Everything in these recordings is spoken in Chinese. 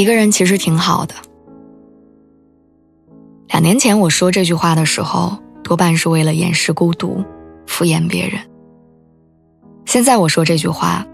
一个人其实挺好的。两年前我说这句话的时候，多半是为了掩饰孤独，敷衍别人。现在我说这句话，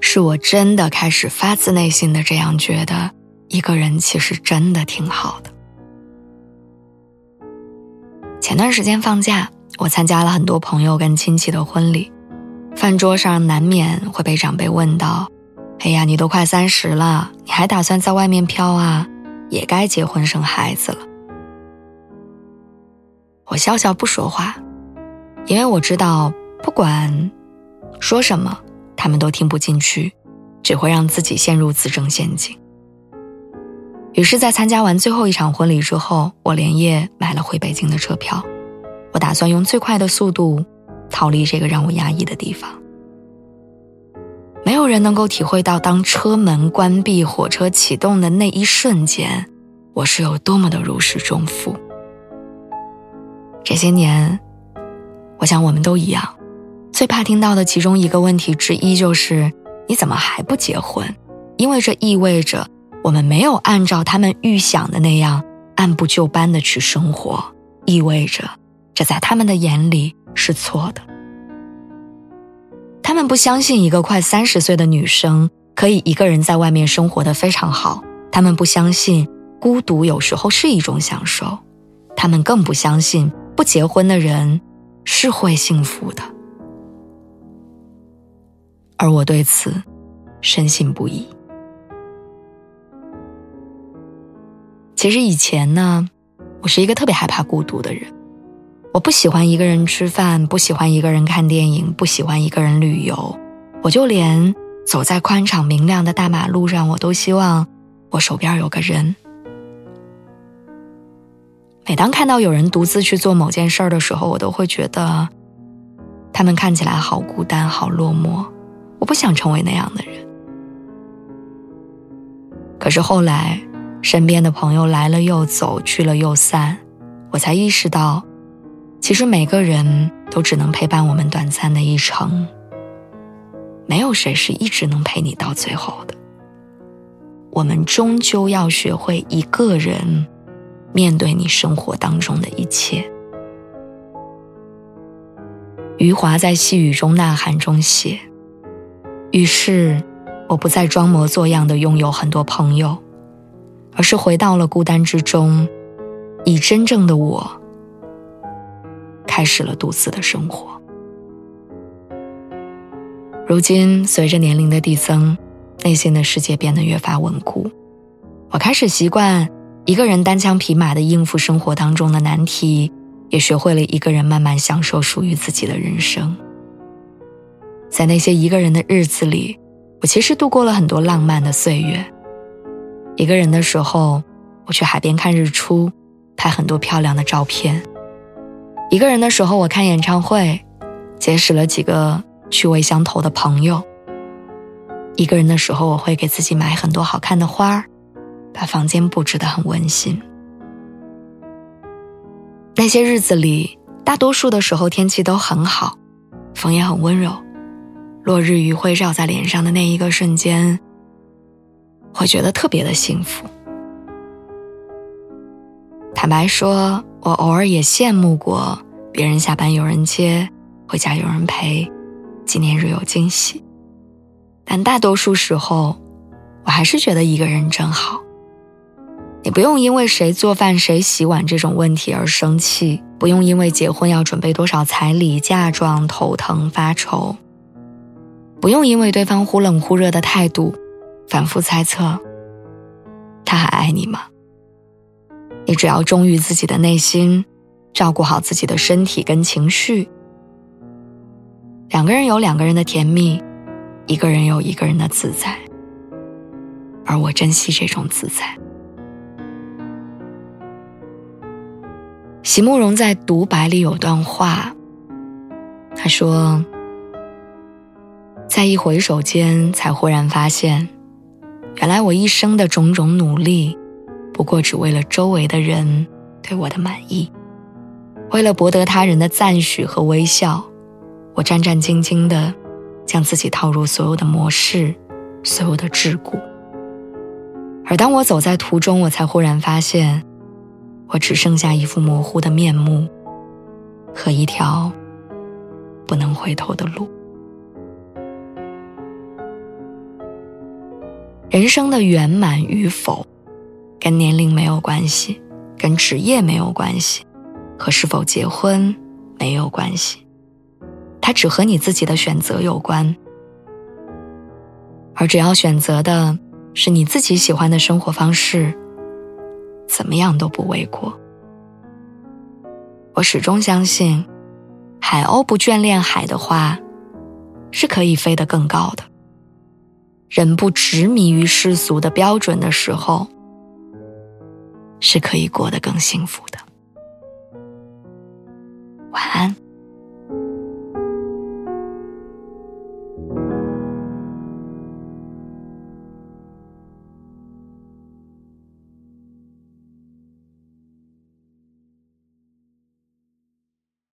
是我真的开始发自内心的这样觉得，一个人其实真的挺好的。前段时间放假，我参加了很多朋友跟亲戚的婚礼，饭桌上难免会被长辈问到。哎呀，你都快三十了，你还打算在外面飘啊？也该结婚生孩子了。我笑笑不说话，因为我知道，不管说什么，他们都听不进去，只会让自己陷入自证陷阱。于是，在参加完最后一场婚礼之后，我连夜买了回北京的车票，我打算用最快的速度逃离这个让我压抑的地方。人能够体会到，当车门关闭、火车启动的那一瞬间，我是有多么的如释重负。这些年，我想我们都一样，最怕听到的其中一个问题之一就是：“你怎么还不结婚？”因为这意味着我们没有按照他们预想的那样按部就班的去生活，意味着这在他们的眼里是错的。他们不相信一个快三十岁的女生可以一个人在外面生活的非常好，他们不相信孤独有时候是一种享受，他们更不相信不结婚的人是会幸福的。而我对此深信不疑。其实以前呢，我是一个特别害怕孤独的人。我不喜欢一个人吃饭，不喜欢一个人看电影，不喜欢一个人旅游。我就连走在宽敞明亮的大马路上，我都希望我手边有个人。每当看到有人独自去做某件事的时候，我都会觉得他们看起来好孤单、好落寞。我不想成为那样的人。可是后来，身边的朋友来了又走，去了又散，我才意识到。其实每个人都只能陪伴我们短暂的一程，没有谁是一直能陪你到最后的。我们终究要学会一个人面对你生活当中的一切。余华在《细雨中呐喊》中写：“于是，我不再装模作样的拥有很多朋友，而是回到了孤单之中，以真正的我。”开始了独自的生活。如今，随着年龄的递增，内心的世界变得越发稳固。我开始习惯一个人单枪匹马的应付生活当中的难题，也学会了一个人慢慢享受属于自己的人生。在那些一个人的日子里，我其实度过了很多浪漫的岁月。一个人的时候，我去海边看日出，拍很多漂亮的照片。一个人的时候，我看演唱会，结识了几个趣味相投的朋友。一个人的时候，我会给自己买很多好看的花儿，把房间布置得很温馨。那些日子里，大多数的时候天气都很好，风也很温柔，落日余晖照在脸上的那一个瞬间，会觉得特别的幸福。坦白说。我偶尔也羡慕过别人下班有人接，回家有人陪，纪念日有惊喜。但大多数时候，我还是觉得一个人真好。你不用因为谁做饭谁洗碗这种问题而生气，不用因为结婚要准备多少彩礼嫁妆头疼发愁，不用因为对方忽冷忽热的态度反复猜测，他还爱你吗？你只要忠于自己的内心，照顾好自己的身体跟情绪。两个人有两个人的甜蜜，一个人有一个人的自在。而我珍惜这种自在。席慕容在独白里有段话，他说：“在一回首间，才忽然发现，原来我一生的种种努力，不过只为了周围的人对我的满意，为了博得他人的赞许和微笑，我战战兢兢的将自己套入所有的模式，所有的桎梏。而当我走在途中，我才忽然发现。”我只剩下一副模糊的面目，和一条不能回头的路。人生的圆满与否，跟年龄没有关系，跟职业没有关系，和是否结婚没有关系，它只和你自己的选择有关。而只要选择的是你自己喜欢的生活方式。怎么样都不为过。我始终相信，海鸥不眷恋海的话，是可以飞得更高的。人不执迷于世俗的标准的时候，是可以过得更幸福的。晚安。